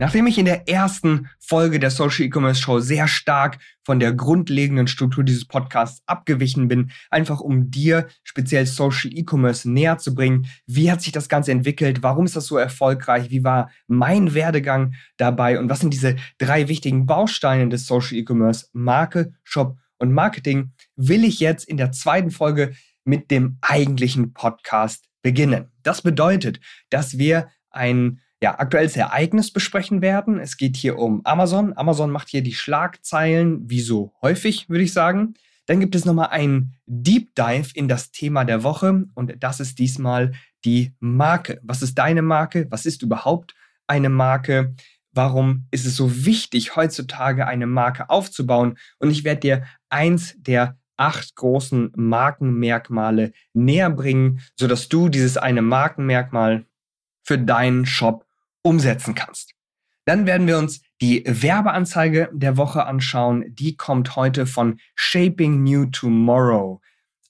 Nachdem ich in der ersten Folge der Social E-Commerce Show sehr stark von der grundlegenden Struktur dieses Podcasts abgewichen bin, einfach um dir speziell Social E-Commerce näher zu bringen, wie hat sich das Ganze entwickelt, warum ist das so erfolgreich, wie war mein Werdegang dabei? Und was sind diese drei wichtigen Bausteine des Social E-Commerce, Marke, Shop und Marketing, will ich jetzt in der zweiten Folge mit dem eigentlichen Podcast beginnen. Das bedeutet, dass wir ein ja, aktuelles Ereignis besprechen werden. Es geht hier um Amazon. Amazon macht hier die Schlagzeilen, wie so häufig, würde ich sagen. Dann gibt es nochmal einen Deep Dive in das Thema der Woche und das ist diesmal die Marke. Was ist deine Marke? Was ist überhaupt eine Marke? Warum ist es so wichtig, heutzutage eine Marke aufzubauen? Und ich werde dir eins der acht großen Markenmerkmale näher bringen, sodass du dieses eine Markenmerkmal für deinen Shop umsetzen kannst. Dann werden wir uns die Werbeanzeige der Woche anschauen. Die kommt heute von Shaping New Tomorrow.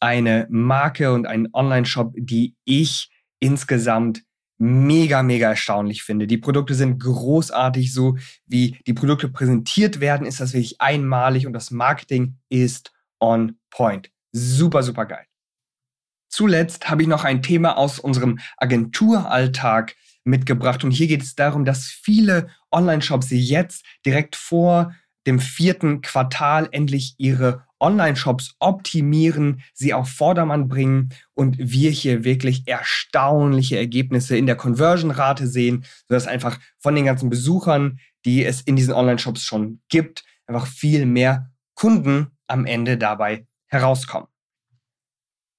Eine Marke und ein Online-Shop, die ich insgesamt mega, mega erstaunlich finde. Die Produkte sind großartig, so wie die Produkte präsentiert werden, ist das wirklich einmalig und das Marketing ist on point. Super, super geil. Zuletzt habe ich noch ein Thema aus unserem Agenturalltag mitgebracht. Und hier geht es darum, dass viele Online-Shops jetzt direkt vor dem vierten Quartal endlich ihre Online-Shops optimieren, sie auf Vordermann bringen und wir hier wirklich erstaunliche Ergebnisse in der Conversion-Rate sehen, sodass einfach von den ganzen Besuchern, die es in diesen Online-Shops schon gibt, einfach viel mehr Kunden am Ende dabei herauskommen.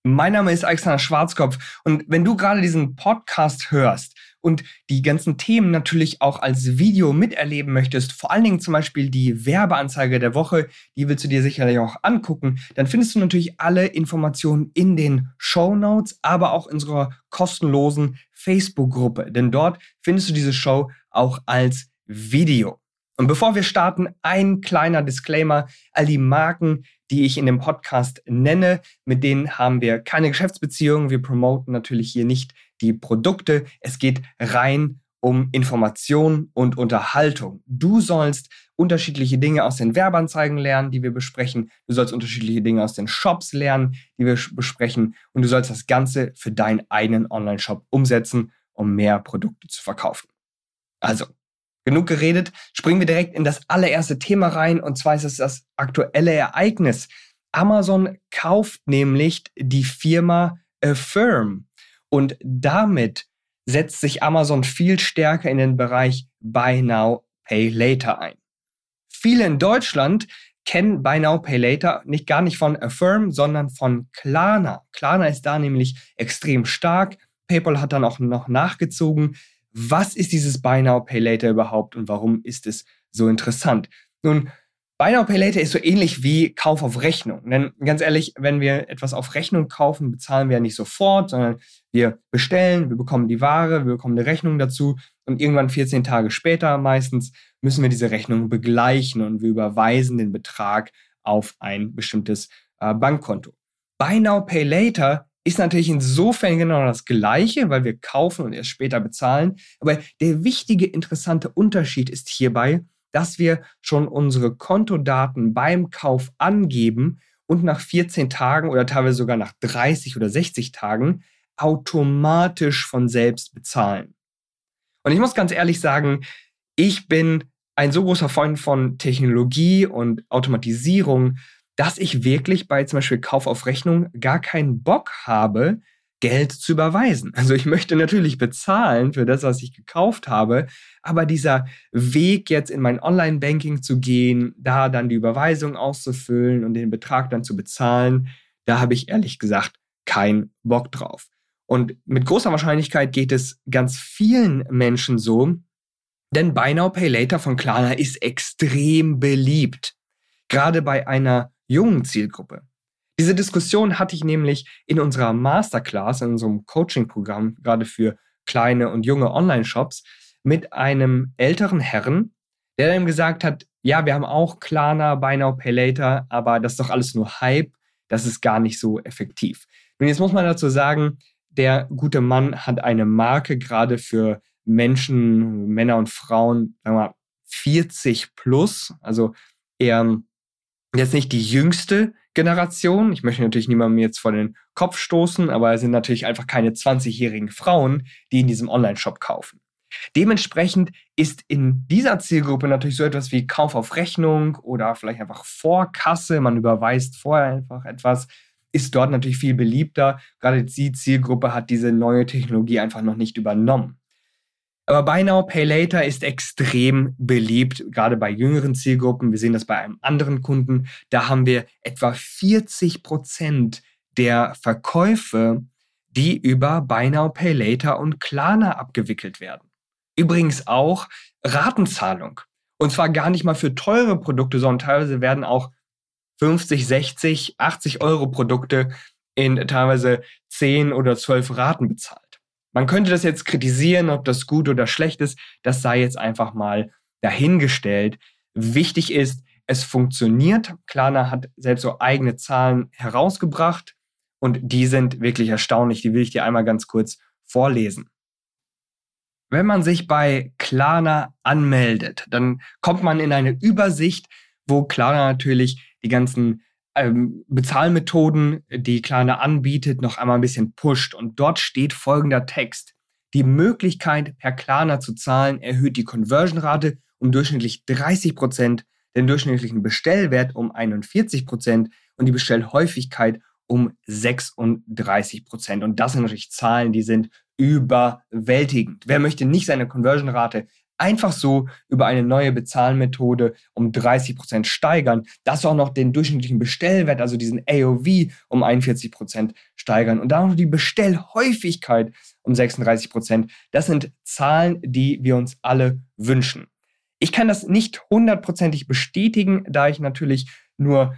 Mein Name ist Alexander Schwarzkopf und wenn du gerade diesen Podcast hörst und die ganzen Themen natürlich auch als Video miterleben möchtest, vor allen Dingen zum Beispiel die Werbeanzeige der Woche, die willst du dir sicherlich auch angucken, dann findest du natürlich alle Informationen in den Show Notes, aber auch in unserer kostenlosen Facebook-Gruppe, denn dort findest du diese Show auch als Video. Und bevor wir starten, ein kleiner Disclaimer. All die Marken, die ich in dem Podcast nenne, mit denen haben wir keine Geschäftsbeziehungen. Wir promoten natürlich hier nicht die Produkte. Es geht rein um Information und Unterhaltung. Du sollst unterschiedliche Dinge aus den Werbeanzeigen lernen, die wir besprechen. Du sollst unterschiedliche Dinge aus den Shops lernen, die wir besprechen. Und du sollst das Ganze für deinen eigenen Online-Shop umsetzen, um mehr Produkte zu verkaufen. Also, genug geredet. Springen wir direkt in das allererste Thema rein. Und zwar ist es das aktuelle Ereignis. Amazon kauft nämlich die Firma Affirm. Und damit setzt sich Amazon viel stärker in den Bereich Buy Now, Pay Later ein. Viele in Deutschland kennen Buy Now, Pay Later nicht gar nicht von Affirm, sondern von Klarna. Klarna ist da nämlich extrem stark. PayPal hat dann auch noch nachgezogen. Was ist dieses Buy Now, Pay Later überhaupt und warum ist es so interessant? Nun, Buy Now Pay Later ist so ähnlich wie Kauf auf Rechnung. Denn ganz ehrlich, wenn wir etwas auf Rechnung kaufen, bezahlen wir ja nicht sofort, sondern wir bestellen, wir bekommen die Ware, wir bekommen eine Rechnung dazu und irgendwann 14 Tage später meistens müssen wir diese Rechnung begleichen und wir überweisen den Betrag auf ein bestimmtes äh, Bankkonto. Buy Now Pay Later ist natürlich insofern genau das Gleiche, weil wir kaufen und erst später bezahlen. Aber der wichtige, interessante Unterschied ist hierbei, dass wir schon unsere Kontodaten beim Kauf angeben und nach 14 Tagen oder teilweise sogar nach 30 oder 60 Tagen automatisch von selbst bezahlen. Und ich muss ganz ehrlich sagen, ich bin ein so großer Freund von Technologie und Automatisierung, dass ich wirklich bei zum Beispiel Kauf auf Rechnung gar keinen Bock habe, Geld zu überweisen. Also ich möchte natürlich bezahlen für das, was ich gekauft habe, aber dieser Weg jetzt in mein Online-Banking zu gehen, da dann die Überweisung auszufüllen und den Betrag dann zu bezahlen, da habe ich ehrlich gesagt keinen Bock drauf. Und mit großer Wahrscheinlichkeit geht es ganz vielen Menschen so, denn Buy Now Pay Later von Klarna ist extrem beliebt. gerade bei einer jungen Zielgruppe. Diese Diskussion hatte ich nämlich in unserer Masterclass, in unserem Coaching-Programm, gerade für kleine und junge Online-Shops, mit einem älteren Herrn, der dann gesagt hat, ja, wir haben auch Klarna, Buy Now, Pay Later, aber das ist doch alles nur Hype, das ist gar nicht so effektiv. Und jetzt muss man dazu sagen, der gute Mann hat eine Marke gerade für Menschen, Männer und Frauen, sagen wir mal, 40 plus, also eher jetzt nicht die jüngste Generation. Ich möchte natürlich niemandem jetzt vor den Kopf stoßen, aber es sind natürlich einfach keine 20-jährigen Frauen, die in diesem Online-Shop kaufen. Dementsprechend ist in dieser Zielgruppe natürlich so etwas wie Kauf auf Rechnung oder vielleicht einfach Vorkasse, man überweist vorher einfach etwas, ist dort natürlich viel beliebter. Gerade die Zielgruppe hat diese neue Technologie einfach noch nicht übernommen. Aber Buy Now, Pay Later ist extrem beliebt, gerade bei jüngeren Zielgruppen. Wir sehen das bei einem anderen Kunden. Da haben wir etwa 40 Prozent der Verkäufe, die über Buy Now, Pay Later und Klarna abgewickelt werden. Übrigens auch Ratenzahlung. Und zwar gar nicht mal für teure Produkte, sondern teilweise werden auch 50, 60, 80 Euro Produkte in teilweise 10 oder 12 Raten bezahlt. Man könnte das jetzt kritisieren, ob das gut oder schlecht ist. Das sei jetzt einfach mal dahingestellt. Wichtig ist, es funktioniert. Klarna hat selbst so eigene Zahlen herausgebracht und die sind wirklich erstaunlich. Die will ich dir einmal ganz kurz vorlesen. Wenn man sich bei Klarna anmeldet, dann kommt man in eine Übersicht, wo Klarna natürlich die ganzen ähm, Bezahlmethoden, die Klarna anbietet, noch einmal ein bisschen pusht. Und dort steht folgender Text. Die Möglichkeit, per Klarna zu zahlen, erhöht die Conversion-Rate um durchschnittlich 30 Prozent, den durchschnittlichen Bestellwert um 41 Prozent und die Bestellhäufigkeit um 36 Prozent. Und das sind natürlich Zahlen, die sind überwältigend. Wer möchte nicht seine Conversion-Rate einfach so über eine neue Bezahlmethode um 30 Prozent steigern, das auch noch den durchschnittlichen Bestellwert, also diesen AOV um 41 Prozent steigern und dann noch die Bestellhäufigkeit um 36 Prozent. Das sind Zahlen, die wir uns alle wünschen. Ich kann das nicht hundertprozentig bestätigen, da ich natürlich nur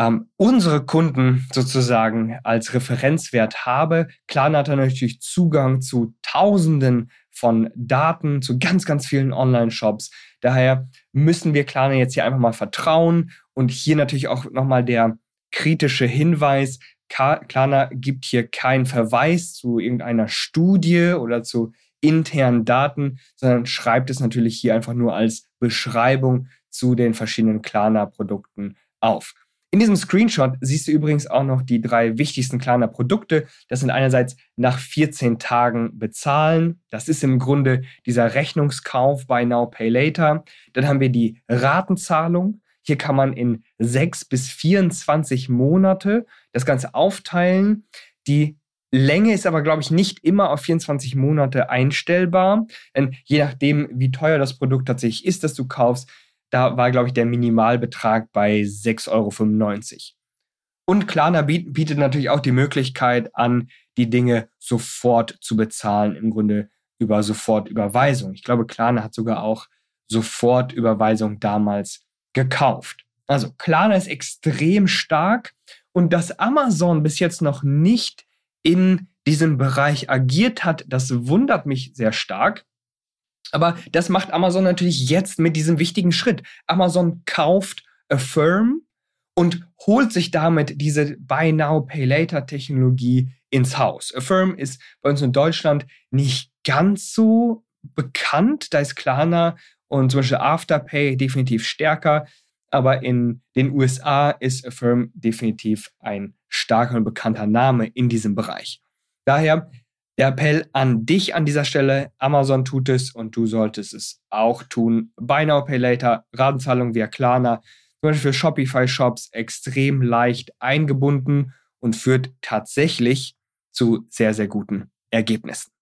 ähm, unsere Kunden sozusagen als Referenzwert habe. Klarna hat natürlich Zugang zu Tausenden von Daten zu ganz, ganz vielen Online-Shops. Daher müssen wir Klarna jetzt hier einfach mal vertrauen und hier natürlich auch nochmal der kritische Hinweis. Klarna gibt hier keinen Verweis zu irgendeiner Studie oder zu internen Daten, sondern schreibt es natürlich hier einfach nur als Beschreibung zu den verschiedenen Klarna-Produkten auf. In diesem Screenshot siehst du übrigens auch noch die drei wichtigsten kleiner Produkte. Das sind einerseits nach 14 Tagen bezahlen. Das ist im Grunde dieser Rechnungskauf bei Now Pay Later. Dann haben wir die Ratenzahlung. Hier kann man in 6 bis 24 Monate das Ganze aufteilen. Die Länge ist aber, glaube ich, nicht immer auf 24 Monate einstellbar. Denn je nachdem, wie teuer das Produkt tatsächlich ist, das du kaufst, da war, glaube ich, der Minimalbetrag bei 6,95 Euro. Und Klarna bietet natürlich auch die Möglichkeit an, die Dinge sofort zu bezahlen, im Grunde über Sofortüberweisung. Ich glaube, Klarna hat sogar auch Sofortüberweisung damals gekauft. Also Klarna ist extrem stark und dass Amazon bis jetzt noch nicht in diesem Bereich agiert hat, das wundert mich sehr stark. Aber das macht Amazon natürlich jetzt mit diesem wichtigen Schritt. Amazon kauft Affirm und holt sich damit diese Buy Now, Pay Later Technologie ins Haus. Affirm ist bei uns in Deutschland nicht ganz so bekannt. Da ist Klarna und zum Beispiel Afterpay definitiv stärker. Aber in den USA ist Affirm definitiv ein starker und bekannter Name in diesem Bereich. Daher der Appell an dich an dieser Stelle, Amazon tut es und du solltest es auch tun. Buy Now, Pay Later, Ratenzahlung via Klarna, zum Beispiel für Shopify-Shops extrem leicht eingebunden und führt tatsächlich zu sehr, sehr guten Ergebnissen.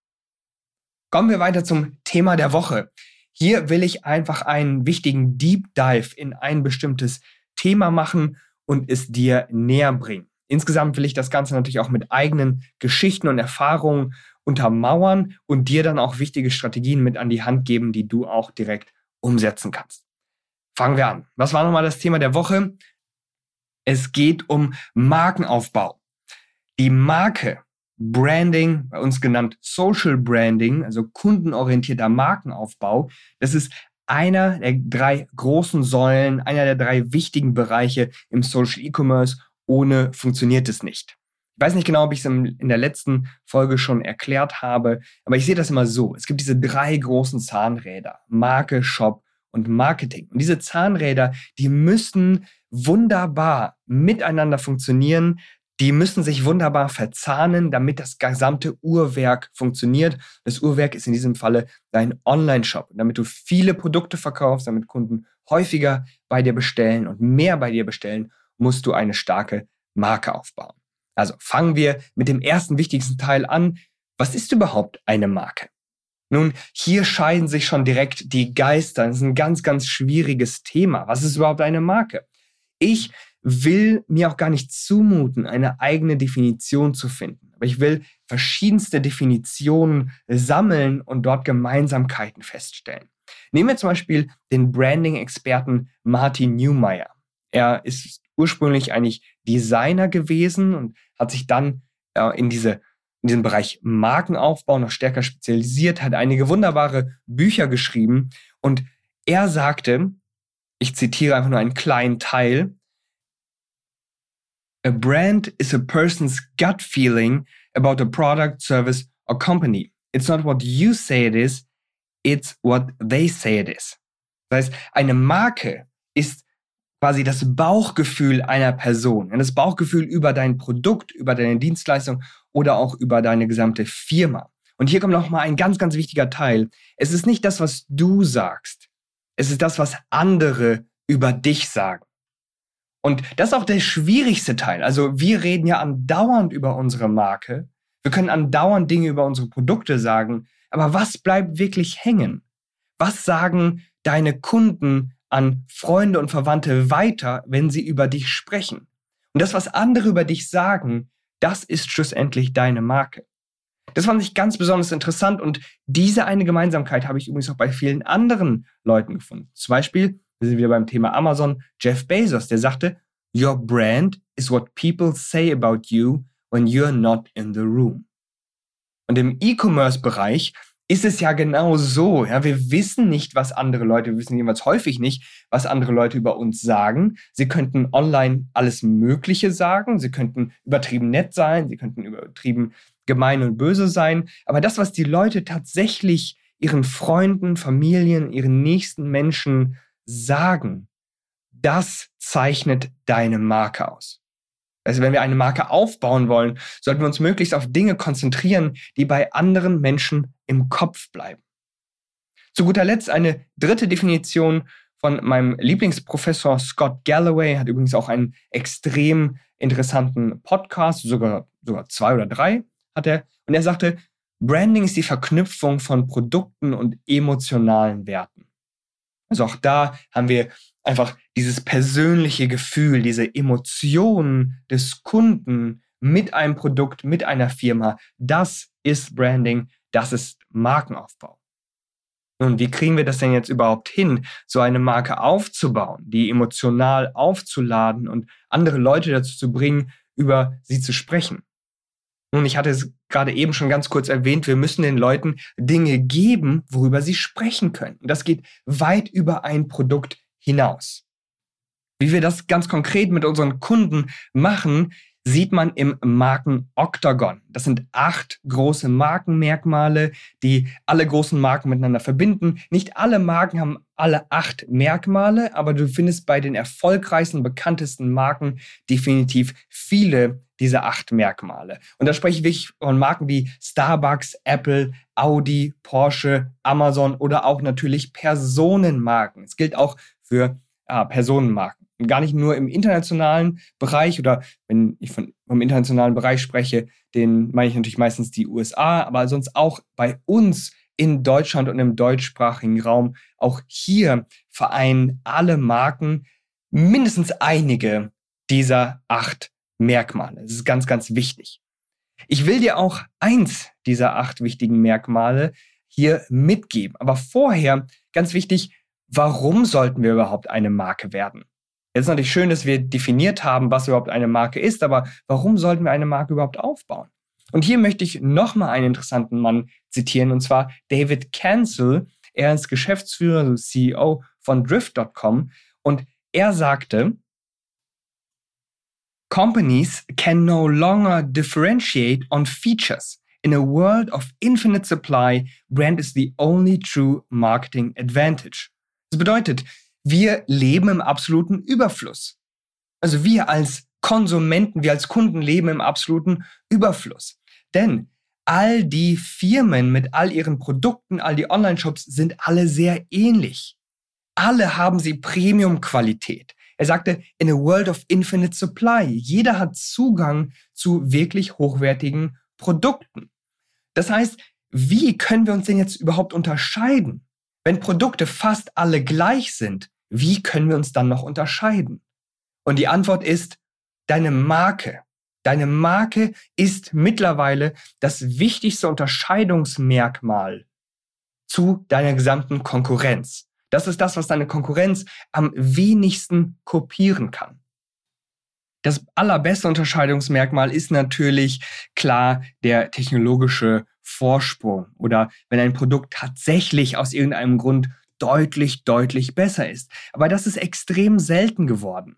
Kommen wir weiter zum Thema der Woche. Hier will ich einfach einen wichtigen Deep Dive in ein bestimmtes Thema machen und es dir näher bringen. Insgesamt will ich das Ganze natürlich auch mit eigenen Geschichten und Erfahrungen untermauern und dir dann auch wichtige Strategien mit an die Hand geben, die du auch direkt umsetzen kannst. fangen wir an. Was war nochmal das Thema der Woche? Es geht um Markenaufbau. Die Marke, Branding, bei uns genannt Social Branding, also kundenorientierter Markenaufbau, das ist einer der drei großen Säulen, einer der drei wichtigen Bereiche im Social E-Commerce. Ohne funktioniert es nicht. Ich weiß nicht genau, ob ich es in der letzten Folge schon erklärt habe, aber ich sehe das immer so. Es gibt diese drei großen Zahnräder, Marke, Shop und Marketing. Und diese Zahnräder, die müssen wunderbar miteinander funktionieren. Die müssen sich wunderbar verzahnen, damit das gesamte Uhrwerk funktioniert. Das Uhrwerk ist in diesem Falle dein Online-Shop, damit du viele Produkte verkaufst, damit Kunden häufiger bei dir bestellen und mehr bei dir bestellen, musst du eine starke Marke aufbauen. Also fangen wir mit dem ersten wichtigsten Teil an. Was ist überhaupt eine Marke? Nun, hier scheiden sich schon direkt die Geister. Das ist ein ganz, ganz schwieriges Thema. Was ist überhaupt eine Marke? Ich will mir auch gar nicht zumuten, eine eigene Definition zu finden. Aber ich will verschiedenste Definitionen sammeln und dort Gemeinsamkeiten feststellen. Nehmen wir zum Beispiel den Branding-Experten Martin Newmeyer. Er ist ursprünglich eigentlich Designer gewesen und hat sich dann äh, in, diese, in diesem Bereich Markenaufbau noch stärker spezialisiert, hat einige wunderbare Bücher geschrieben und er sagte, ich zitiere einfach nur einen kleinen Teil, A brand is a person's gut feeling about a product, service or company. It's not what you say it is, it's what they say it is. Das heißt, eine Marke ist quasi das Bauchgefühl einer Person, das Bauchgefühl über dein Produkt, über deine Dienstleistung oder auch über deine gesamte Firma. Und hier kommt noch mal ein ganz, ganz wichtiger Teil. Es ist nicht das, was du sagst. Es ist das, was andere über dich sagen. Und das ist auch der schwierigste Teil. Also wir reden ja andauernd über unsere Marke. Wir können andauernd Dinge über unsere Produkte sagen. Aber was bleibt wirklich hängen? Was sagen deine Kunden an Freunde und Verwandte weiter, wenn sie über dich sprechen. Und das, was andere über dich sagen, das ist schlussendlich deine Marke. Das fand ich ganz besonders interessant und diese eine Gemeinsamkeit habe ich übrigens auch bei vielen anderen Leuten gefunden. Zum Beispiel, wir sind wieder beim Thema Amazon, Jeff Bezos, der sagte, Your brand is what people say about you when you're not in the room. Und im E-Commerce-Bereich ist es ja genau so. Ja, wir wissen nicht, was andere Leute, wir wissen jedenfalls häufig nicht, was andere Leute über uns sagen. Sie könnten online alles Mögliche sagen. Sie könnten übertrieben nett sein. Sie könnten übertrieben gemein und böse sein. Aber das, was die Leute tatsächlich ihren Freunden, Familien, ihren nächsten Menschen sagen, das zeichnet deine Marke aus. Also wenn wir eine Marke aufbauen wollen, sollten wir uns möglichst auf Dinge konzentrieren, die bei anderen Menschen im Kopf bleiben. Zu guter Letzt eine dritte Definition von meinem Lieblingsprofessor Scott Galloway, hat übrigens auch einen extrem interessanten Podcast, sogar, sogar zwei oder drei hat er. Und er sagte, Branding ist die Verknüpfung von Produkten und emotionalen Werten. Also auch da haben wir einfach dieses persönliche Gefühl, diese Emotionen des Kunden mit einem Produkt, mit einer Firma, das ist Branding, das ist Markenaufbau. Nun, wie kriegen wir das denn jetzt überhaupt hin, so eine Marke aufzubauen, die emotional aufzuladen und andere Leute dazu zu bringen, über sie zu sprechen? Nun, ich hatte es gerade eben schon ganz kurz erwähnt, wir müssen den Leuten Dinge geben, worüber sie sprechen können. Und das geht weit über ein Produkt hinaus. Wie wir das ganz konkret mit unseren Kunden machen, sieht man im Marken-Oktagon. Das sind acht große Markenmerkmale, die alle großen Marken miteinander verbinden. Nicht alle Marken haben alle acht Merkmale, aber du findest bei den erfolgreichsten, bekanntesten Marken definitiv viele dieser acht Merkmale. Und da spreche ich wirklich von Marken wie Starbucks, Apple, Audi, Porsche, Amazon oder auch natürlich Personenmarken. Es gilt auch für äh, Personenmarken. Gar nicht nur im internationalen Bereich oder wenn ich von, vom internationalen Bereich spreche, den meine ich natürlich meistens die USA, aber sonst auch bei uns in Deutschland und im deutschsprachigen Raum. Auch hier vereinen alle Marken mindestens einige dieser acht Merkmale. Das ist ganz, ganz wichtig. Ich will dir auch eins dieser acht wichtigen Merkmale hier mitgeben. Aber vorher, ganz wichtig, warum sollten wir überhaupt eine Marke werden? Jetzt ist natürlich schön, dass wir definiert haben, was überhaupt eine Marke ist, aber warum sollten wir eine Marke überhaupt aufbauen? Und hier möchte ich nochmal einen interessanten Mann zitieren, und zwar David Cancel. Er ist Geschäftsführer, also CEO von Drift.com. Und er sagte, Companies can no longer differentiate on features. In a world of infinite supply, brand is the only true marketing advantage. Das bedeutet, wir leben im absoluten Überfluss. Also wir als Konsumenten, wir als Kunden leben im absoluten Überfluss. Denn all die Firmen mit all ihren Produkten, all die Online-Shops sind alle sehr ähnlich. Alle haben sie Premium-Qualität. Er sagte, in a world of infinite supply. Jeder hat Zugang zu wirklich hochwertigen Produkten. Das heißt, wie können wir uns denn jetzt überhaupt unterscheiden? Wenn Produkte fast alle gleich sind, wie können wir uns dann noch unterscheiden? Und die Antwort ist deine Marke. Deine Marke ist mittlerweile das wichtigste Unterscheidungsmerkmal zu deiner gesamten Konkurrenz. Das ist das, was deine Konkurrenz am wenigsten kopieren kann. Das allerbeste Unterscheidungsmerkmal ist natürlich klar der technologische Vorsprung oder wenn ein Produkt tatsächlich aus irgendeinem Grund deutlich, deutlich besser ist. Aber das ist extrem selten geworden.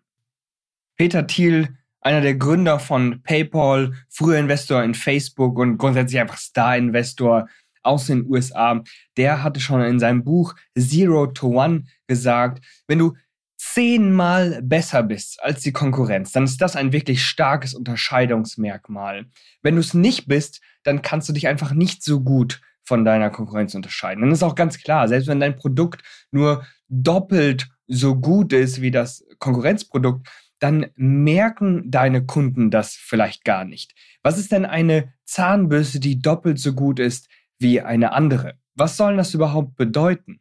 Peter Thiel, einer der Gründer von PayPal, früher Investor in Facebook und grundsätzlich einfach Star-Investor, aus den USA, der hatte schon in seinem Buch Zero to One gesagt, wenn du zehnmal besser bist als die Konkurrenz, dann ist das ein wirklich starkes Unterscheidungsmerkmal. Wenn du es nicht bist, dann kannst du dich einfach nicht so gut von deiner Konkurrenz unterscheiden. Das ist auch ganz klar, selbst wenn dein Produkt nur doppelt so gut ist wie das Konkurrenzprodukt, dann merken deine Kunden das vielleicht gar nicht. Was ist denn eine Zahnbürste, die doppelt so gut ist wie eine andere. Was soll das überhaupt bedeuten?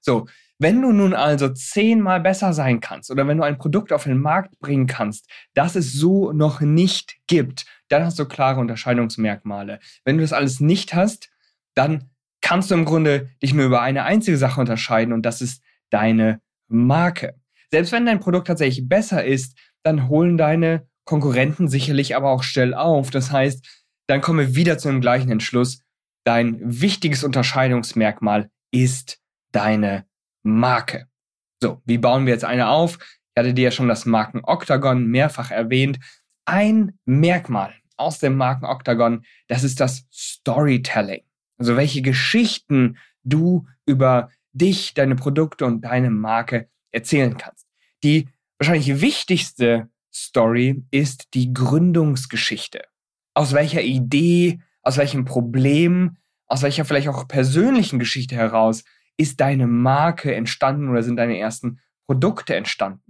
So, wenn du nun also zehnmal besser sein kannst oder wenn du ein Produkt auf den Markt bringen kannst, das es so noch nicht gibt, dann hast du klare Unterscheidungsmerkmale. Wenn du das alles nicht hast, dann kannst du im Grunde dich nur über eine einzige Sache unterscheiden und das ist deine Marke. Selbst wenn dein Produkt tatsächlich besser ist, dann holen deine Konkurrenten sicherlich aber auch schnell auf. Das heißt, dann kommen wir wieder zu dem gleichen Entschluss dein wichtiges Unterscheidungsmerkmal ist deine Marke. So, wie bauen wir jetzt eine auf? Ich hatte dir ja schon das Marken-Oktagon mehrfach erwähnt. Ein Merkmal aus dem Marken-Oktagon, das ist das Storytelling. Also welche Geschichten du über dich, deine Produkte und deine Marke erzählen kannst. Die wahrscheinlich wichtigste Story ist die Gründungsgeschichte. Aus welcher Idee aus welchem Problem, aus welcher vielleicht auch persönlichen Geschichte heraus ist deine Marke entstanden oder sind deine ersten Produkte entstanden.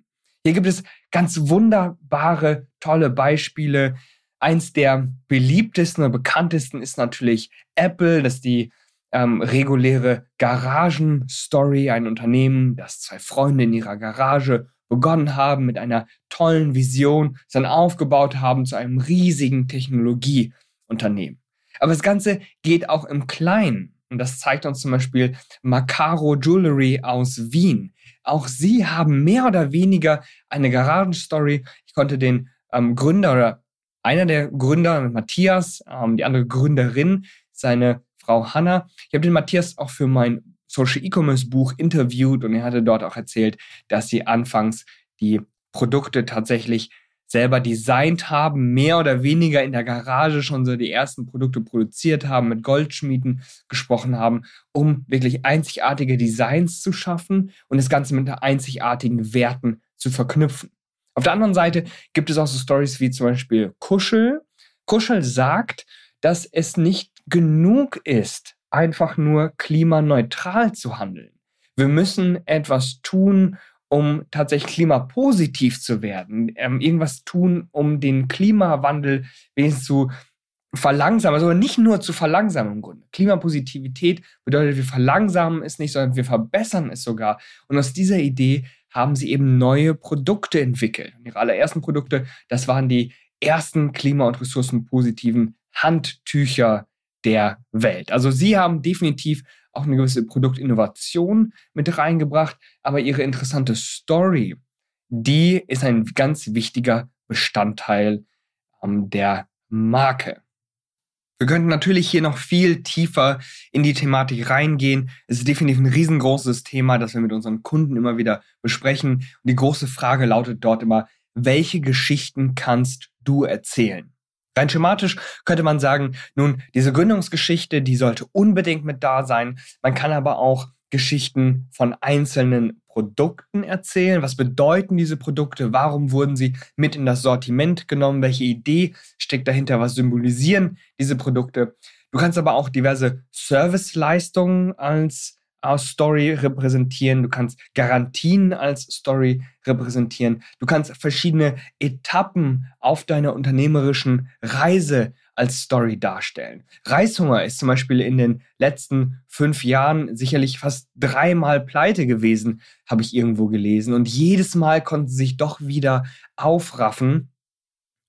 Hier gibt es ganz wunderbare, tolle Beispiele. Eins der beliebtesten und bekanntesten ist natürlich Apple, das ist die ähm, reguläre Garagen-Story, ein Unternehmen, das zwei Freunde in ihrer Garage begonnen haben mit einer tollen Vision, dann aufgebaut haben zu einem riesigen Technologieunternehmen. Aber das Ganze geht auch im Kleinen. Und das zeigt uns zum Beispiel Macaro Jewelry aus Wien. Auch sie haben mehr oder weniger eine Garagenstory. Ich konnte den ähm, Gründer oder einer der Gründer, Matthias, ähm, die andere Gründerin, seine Frau Hanna. Ich habe den Matthias auch für mein Social E-Commerce Buch interviewt und er hatte dort auch erzählt, dass sie anfangs die Produkte tatsächlich selber designt haben, mehr oder weniger in der Garage schon so die ersten Produkte produziert haben, mit Goldschmieden gesprochen haben, um wirklich einzigartige Designs zu schaffen und das Ganze mit einzigartigen Werten zu verknüpfen. Auf der anderen Seite gibt es auch so Stories wie zum Beispiel Kuschel. Kuschel sagt, dass es nicht genug ist, einfach nur klimaneutral zu handeln. Wir müssen etwas tun, um tatsächlich klimapositiv zu werden, ähm, irgendwas tun, um den Klimawandel wenigstens zu verlangsamen, also nicht nur zu verlangsamen im Grunde. Klimapositivität bedeutet, wir verlangsamen es nicht, sondern wir verbessern es sogar. Und aus dieser Idee haben sie eben neue Produkte entwickelt. Ihre allerersten Produkte, das waren die ersten klima- und ressourcenpositiven Handtücher der Welt. Also sie haben definitiv auch eine gewisse Produktinnovation mit reingebracht, aber ihre interessante Story, die ist ein ganz wichtiger Bestandteil ähm, der Marke. Wir könnten natürlich hier noch viel tiefer in die Thematik reingehen. Es ist definitiv ein riesengroßes Thema, das wir mit unseren Kunden immer wieder besprechen. Und die große Frage lautet dort immer, welche Geschichten kannst du erzählen? Rein schematisch könnte man sagen, nun, diese Gründungsgeschichte, die sollte unbedingt mit da sein. Man kann aber auch Geschichten von einzelnen Produkten erzählen. Was bedeuten diese Produkte? Warum wurden sie mit in das Sortiment genommen? Welche Idee steckt dahinter? Was symbolisieren diese Produkte? Du kannst aber auch diverse Serviceleistungen als als Story repräsentieren, du kannst Garantien als Story repräsentieren, du kannst verschiedene Etappen auf deiner unternehmerischen Reise als Story darstellen. Reishunger ist zum Beispiel in den letzten fünf Jahren sicherlich fast dreimal pleite gewesen, habe ich irgendwo gelesen. Und jedes Mal konnten sie sich doch wieder aufraffen.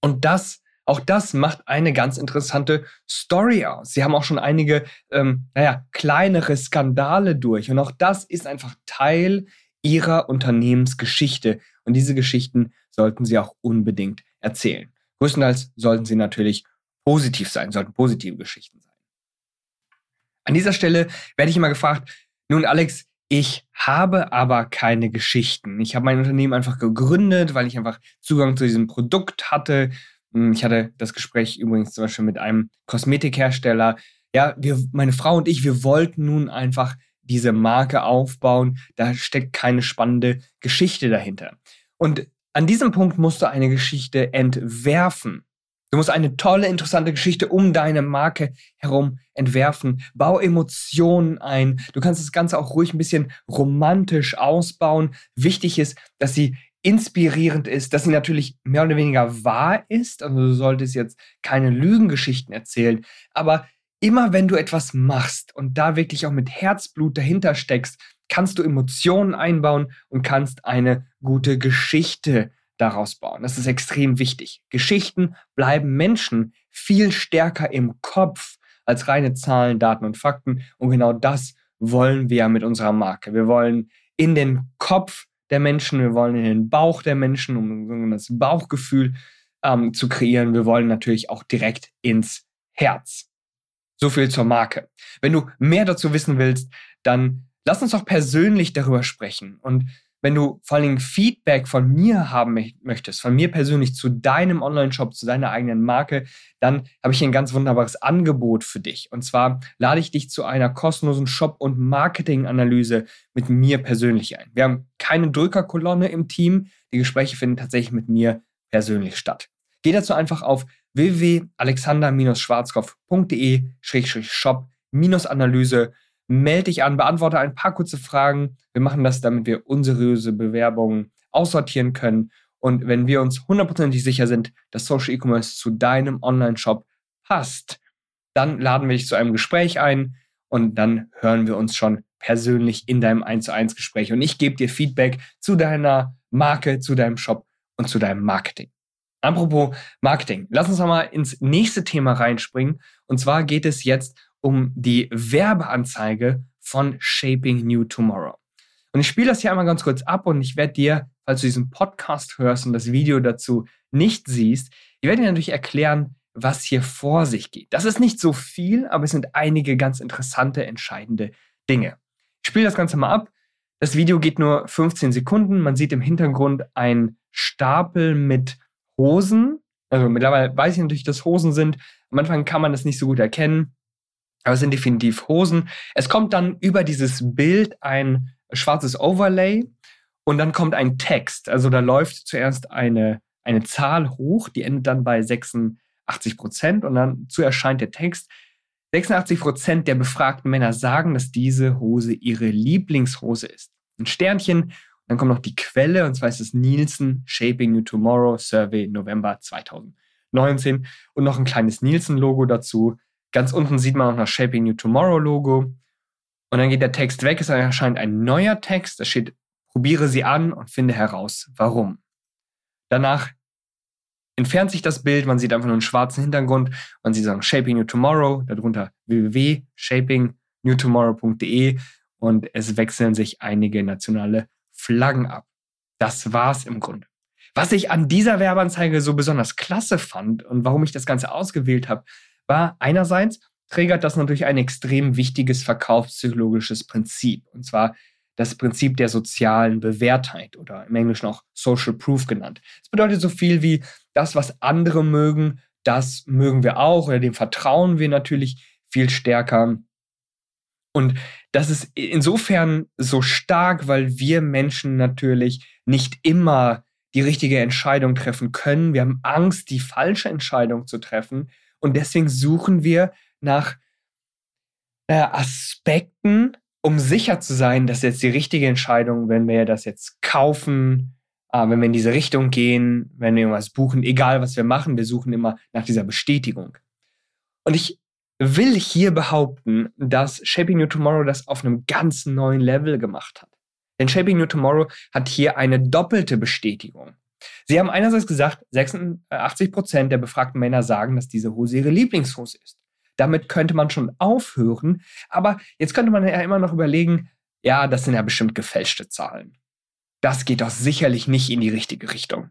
Und das auch das macht eine ganz interessante Story aus. Sie haben auch schon einige, ähm, naja, kleinere Skandale durch. Und auch das ist einfach Teil ihrer Unternehmensgeschichte. Und diese Geschichten sollten sie auch unbedingt erzählen. Größtenteils sollten sie natürlich positiv sein, sollten positive Geschichten sein. An dieser Stelle werde ich immer gefragt, nun Alex, ich habe aber keine Geschichten. Ich habe mein Unternehmen einfach gegründet, weil ich einfach Zugang zu diesem Produkt hatte, hm, ich hatte das Gespräch übrigens zum Beispiel mit einem Kosmetikhersteller. Ja, wir, meine Frau und ich, wir wollten nun einfach diese Marke aufbauen. Da steckt keine spannende Geschichte dahinter. Und an diesem Punkt musst du eine Geschichte entwerfen. Du musst eine tolle, interessante Geschichte um deine Marke herum entwerfen. Bau Emotionen ein. Du kannst das Ganze auch ruhig ein bisschen romantisch ausbauen. Wichtig ist, dass sie inspirierend ist, dass sie natürlich mehr oder weniger wahr ist. Also du solltest jetzt keine Lügengeschichten erzählen, aber immer wenn du etwas machst und da wirklich auch mit Herzblut dahinter steckst, kannst du Emotionen einbauen und kannst eine gute Geschichte daraus bauen. Das ist extrem wichtig. Geschichten bleiben Menschen viel stärker im Kopf als reine Zahlen, Daten und Fakten. Und genau das wollen wir mit unserer Marke. Wir wollen in den Kopf der Menschen, wir wollen in den Bauch der Menschen, um das Bauchgefühl ähm, zu kreieren. Wir wollen natürlich auch direkt ins Herz. So viel zur Marke. Wenn du mehr dazu wissen willst, dann lass uns doch persönlich darüber sprechen. Und wenn du vor Dingen Feedback von mir haben möchtest, von mir persönlich zu deinem Online-Shop, zu deiner eigenen Marke, dann habe ich ein ganz wunderbares Angebot für dich. Und zwar lade ich dich zu einer kostenlosen Shop- und Marketing-Analyse mit mir persönlich ein. Wir haben keine Drückerkolonne im Team. Die Gespräche finden tatsächlich mit mir persönlich statt. Geh dazu einfach auf www.alexander-schwarzkopf.de-shop-analyse melde dich an, beantworte ein paar kurze Fragen. Wir machen das, damit wir unseriöse Bewerbungen aussortieren können. Und wenn wir uns hundertprozentig sicher sind, dass Social E-Commerce zu deinem Online-Shop passt, dann laden wir dich zu einem Gespräch ein und dann hören wir uns schon persönlich in deinem 1 zu 1 Gespräch. Und ich gebe dir Feedback zu deiner Marke, zu deinem Shop und zu deinem Marketing. Apropos Marketing, lass uns nochmal ins nächste Thema reinspringen. Und zwar geht es jetzt um die Werbeanzeige von Shaping New Tomorrow. Und ich spiele das hier einmal ganz kurz ab und ich werde dir, falls du diesen Podcast hörst und das Video dazu nicht siehst, ich werde dir natürlich erklären, was hier vor sich geht. Das ist nicht so viel, aber es sind einige ganz interessante, entscheidende Dinge. Ich spiele das Ganze mal ab. Das Video geht nur 15 Sekunden. Man sieht im Hintergrund einen Stapel mit Hosen. Also mittlerweile weiß ich natürlich, dass Hosen sind. Am Anfang kann man das nicht so gut erkennen aber es sind definitiv Hosen. Es kommt dann über dieses Bild ein schwarzes Overlay und dann kommt ein Text. Also da läuft zuerst eine, eine Zahl hoch, die endet dann bei 86 Prozent und dann zu erscheint der Text. 86 Prozent der befragten Männer sagen, dass diese Hose ihre Lieblingshose ist. Ein Sternchen, dann kommt noch die Quelle, und zwar ist es Nielsen Shaping New Tomorrow Survey November 2019 und noch ein kleines Nielsen-Logo dazu. Ganz unten sieht man auch noch Shaping New Tomorrow Logo. Und dann geht der Text weg, es erscheint ein neuer Text, da steht, probiere sie an und finde heraus, warum. Danach entfernt sich das Bild, man sieht einfach nur einen schwarzen Hintergrund, man sieht sagen Shaping New Tomorrow, darunter www.shaping newtomorrow.de und es wechseln sich einige nationale Flaggen ab. Das war's im Grunde. Was ich an dieser Werbeanzeige so besonders klasse fand und warum ich das Ganze ausgewählt habe, war einerseits triggert das natürlich ein extrem wichtiges verkaufspsychologisches Prinzip. Und zwar das Prinzip der sozialen Bewährtheit oder im Englischen auch Social Proof genannt. Das bedeutet so viel wie das, was andere mögen, das mögen wir auch oder dem vertrauen wir natürlich viel stärker. Und das ist insofern so stark, weil wir Menschen natürlich nicht immer die richtige Entscheidung treffen können. Wir haben Angst, die falsche Entscheidung zu treffen. Und deswegen suchen wir nach äh, Aspekten, um sicher zu sein, dass jetzt die richtige Entscheidung, wenn wir das jetzt kaufen, äh, wenn wir in diese Richtung gehen, wenn wir irgendwas buchen, egal was wir machen, wir suchen immer nach dieser Bestätigung. Und ich will hier behaupten, dass Shaping New Tomorrow das auf einem ganz neuen Level gemacht hat. Denn Shaping New Tomorrow hat hier eine doppelte Bestätigung. Sie haben einerseits gesagt, 86 Prozent der befragten Männer sagen, dass diese Hose ihre Lieblingshose ist. Damit könnte man schon aufhören. Aber jetzt könnte man ja immer noch überlegen, ja, das sind ja bestimmt gefälschte Zahlen. Das geht doch sicherlich nicht in die richtige Richtung.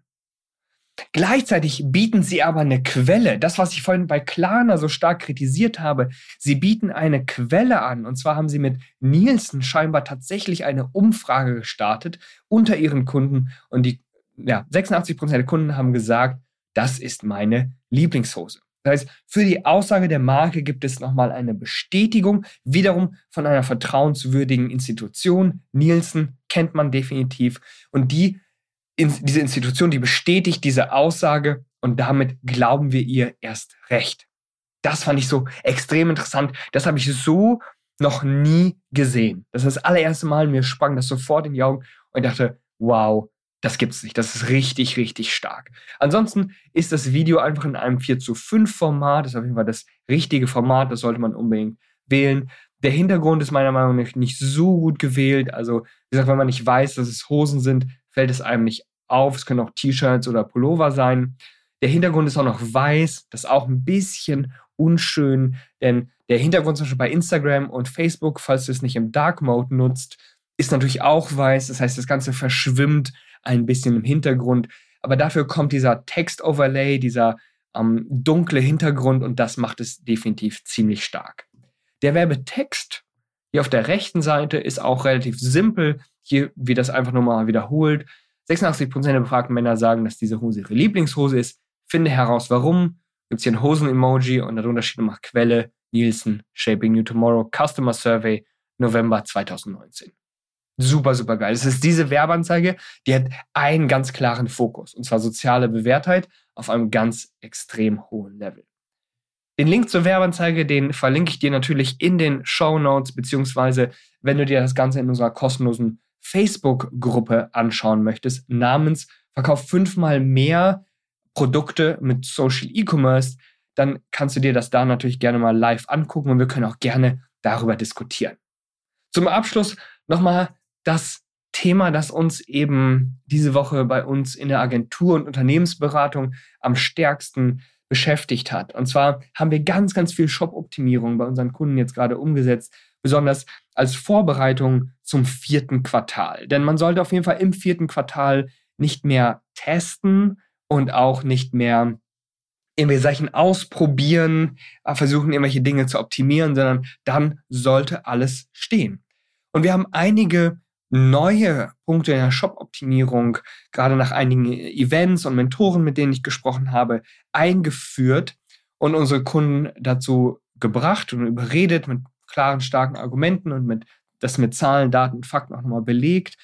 Gleichzeitig bieten sie aber eine Quelle. Das, was ich vorhin bei Klarna so stark kritisiert habe. Sie bieten eine Quelle an. Und zwar haben sie mit Nielsen scheinbar tatsächlich eine Umfrage gestartet unter ihren Kunden. Und die ja, 86 Prozent der Kunden haben gesagt, das ist meine Lieblingshose. Das heißt, für die Aussage der Marke gibt es nochmal eine Bestätigung, wiederum von einer vertrauenswürdigen Institution. Nielsen kennt man definitiv. Und die diese Institution, die bestätigt diese Aussage und damit glauben wir ihr erst recht. Das fand ich so extrem interessant. Das habe ich so noch nie gesehen. Das ist das allererste Mal, mir sprang das sofort in die Augen und ich dachte, wow, das gibt's nicht. Das ist richtig, richtig stark. Ansonsten ist das Video einfach in einem 4 zu 5 Format. Das ist auf jeden Fall das richtige Format. Das sollte man unbedingt wählen. Der Hintergrund ist meiner Meinung nach nicht so gut gewählt. Also, wie gesagt, wenn man nicht weiß, dass es Hosen sind, fällt es einem nicht auf. Es können auch T-Shirts oder Pullover sein. Der Hintergrund ist auch noch weiß. Das ist auch ein bisschen unschön, denn der Hintergrund zum Beispiel bei Instagram und Facebook, falls du es nicht im Dark Mode nutzt, ist natürlich auch weiß. Das heißt, das Ganze verschwimmt ein bisschen im Hintergrund. Aber dafür kommt dieser Text-Overlay, dieser ähm, dunkle Hintergrund und das macht es definitiv ziemlich stark. Der Werbetext hier auf der rechten Seite ist auch relativ simpel. Hier wird das einfach nochmal wiederholt. 86% der befragten Männer sagen, dass diese Hose ihre Lieblingshose ist. Finde heraus, warum. Gibt es hier ein Hosen-Emoji und darunter steht nochmal Quelle, Nielsen, Shaping New Tomorrow, Customer Survey, November 2019 super, super geil. Es ist diese Werbeanzeige, die hat einen ganz klaren Fokus, und zwar soziale Bewährtheit auf einem ganz extrem hohen Level. Den Link zur Werbeanzeige, den verlinke ich dir natürlich in den Show Notes, beziehungsweise wenn du dir das Ganze in unserer kostenlosen Facebook-Gruppe anschauen möchtest, namens Verkauf fünfmal mehr Produkte mit Social E-Commerce, dann kannst du dir das da natürlich gerne mal live angucken und wir können auch gerne darüber diskutieren. Zum Abschluss nochmal das Thema, das uns eben diese Woche bei uns in der Agentur und Unternehmensberatung am stärksten beschäftigt hat. Und zwar haben wir ganz, ganz viel Shop-Optimierung bei unseren Kunden jetzt gerade umgesetzt, besonders als Vorbereitung zum vierten Quartal. Denn man sollte auf jeden Fall im vierten Quartal nicht mehr testen und auch nicht mehr irgendwelche Sachen ausprobieren, äh, versuchen irgendwelche Dinge zu optimieren, sondern dann sollte alles stehen. Und wir haben einige neue Punkte in der Shop-Optimierung, gerade nach einigen Events und Mentoren, mit denen ich gesprochen habe, eingeführt und unsere Kunden dazu gebracht und überredet mit klaren, starken Argumenten und mit das mit Zahlen, Daten, Fakten auch nochmal belegt,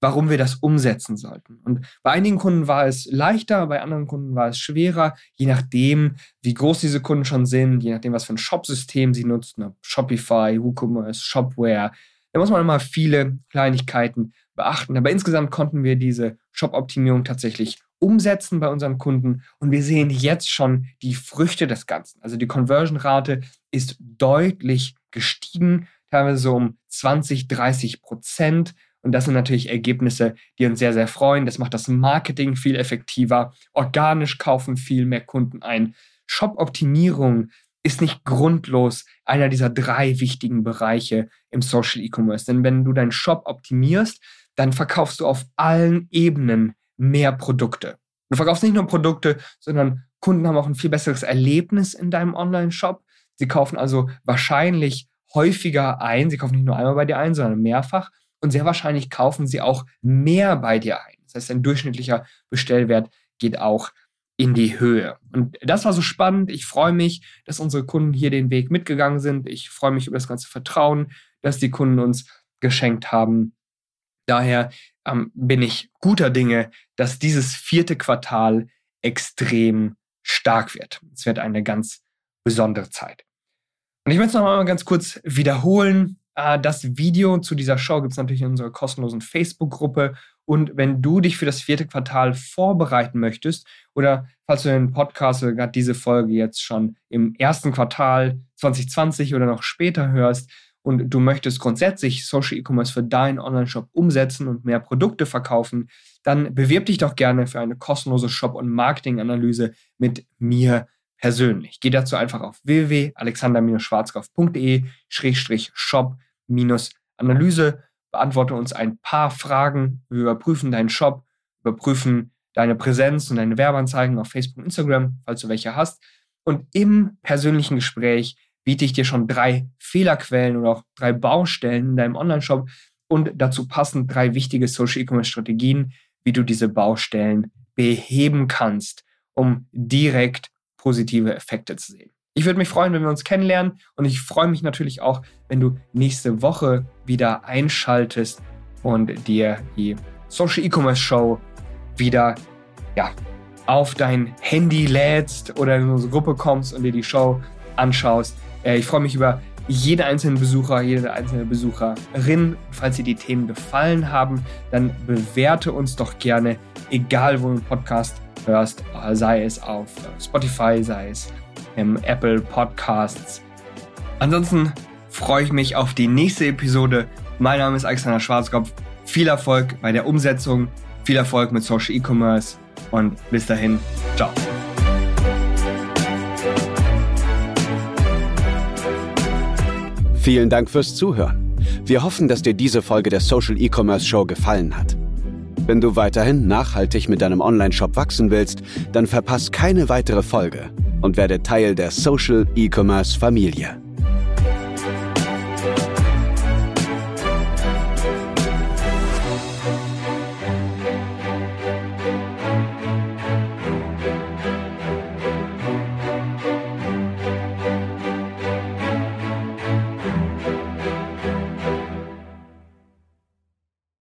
warum wir das umsetzen sollten. Und bei einigen Kunden war es leichter, bei anderen Kunden war es schwerer, je nachdem, wie groß diese Kunden schon sind, je nachdem, was für ein Shop-System sie nutzen, Shopify, WooCommerce, Shopware, da muss man immer viele Kleinigkeiten beachten. Aber insgesamt konnten wir diese Shop-Optimierung tatsächlich umsetzen bei unseren Kunden und wir sehen jetzt schon die Früchte des Ganzen. Also die Conversion-Rate ist deutlich gestiegen, teilweise so um 20, 30 Prozent. Und das sind natürlich Ergebnisse, die uns sehr, sehr freuen. Das macht das Marketing viel effektiver. Organisch kaufen viel mehr Kunden ein. Shop-Optimierung ist nicht grundlos einer dieser drei wichtigen Bereiche im Social E-Commerce. Denn wenn du deinen Shop optimierst, dann verkaufst du auf allen Ebenen mehr Produkte. Du verkaufst nicht nur Produkte, sondern Kunden haben auch ein viel besseres Erlebnis in deinem Online-Shop. Sie kaufen also wahrscheinlich häufiger ein. Sie kaufen nicht nur einmal bei dir ein, sondern mehrfach. Und sehr wahrscheinlich kaufen sie auch mehr bei dir ein. Das heißt, ein durchschnittlicher Bestellwert geht auch in die Höhe. Und das war so spannend. Ich freue mich, dass unsere Kunden hier den Weg mitgegangen sind. Ich freue mich über das ganze Vertrauen, das die Kunden uns geschenkt haben. Daher ähm, bin ich guter Dinge, dass dieses vierte Quartal extrem stark wird. Es wird eine ganz besondere Zeit. Und ich möchte es noch mal ganz kurz wiederholen. Äh, das Video zu dieser Show gibt es natürlich in unserer kostenlosen Facebook-Gruppe. Und wenn du dich für das vierte Quartal vorbereiten möchtest oder falls du den Podcast oder gerade diese Folge jetzt schon im ersten Quartal 2020 oder noch später hörst und du möchtest grundsätzlich Social E-Commerce für deinen Online-Shop umsetzen und mehr Produkte verkaufen, dann bewirb dich doch gerne für eine kostenlose Shop- und Marketing-Analyse mit mir persönlich. Geh dazu einfach auf www.alexander-schwarzkopf.de-shop-analyse, beantworte uns ein paar Fragen, wir überprüfen deinen Shop, überprüfen deine Präsenz und deine Werbeanzeigen auf Facebook und Instagram, falls du welche hast. Und im persönlichen Gespräch biete ich dir schon drei Fehlerquellen oder auch drei Baustellen in deinem Online-Shop und dazu passend drei wichtige Social E-Commerce Strategien, wie du diese Baustellen beheben kannst, um direkt positive Effekte zu sehen. Ich würde mich freuen, wenn wir uns kennenlernen und ich freue mich natürlich auch, wenn du nächste Woche wieder einschaltest und dir die Social E-Commerce Show wieder ja, auf dein Handy lädst oder in unsere Gruppe kommst und dir die Show anschaust. Äh, ich freue mich über jeden einzelnen Besucher, jede einzelne Besucherin. Falls dir die Themen gefallen haben, dann bewerte uns doch gerne, egal wo einen Podcast hörst, sei es auf Spotify, sei es im Apple Podcasts. Ansonsten freue ich mich auf die nächste Episode. Mein Name ist Alexander Schwarzkopf. Viel Erfolg bei der Umsetzung, viel Erfolg mit Social E-Commerce und bis dahin, ciao. Vielen Dank fürs Zuhören. Wir hoffen, dass dir diese Folge der Social E-Commerce Show gefallen hat. Wenn du weiterhin nachhaltig mit deinem Online-Shop wachsen willst, dann verpass keine weitere Folge und werde Teil der Social E-Commerce Familie.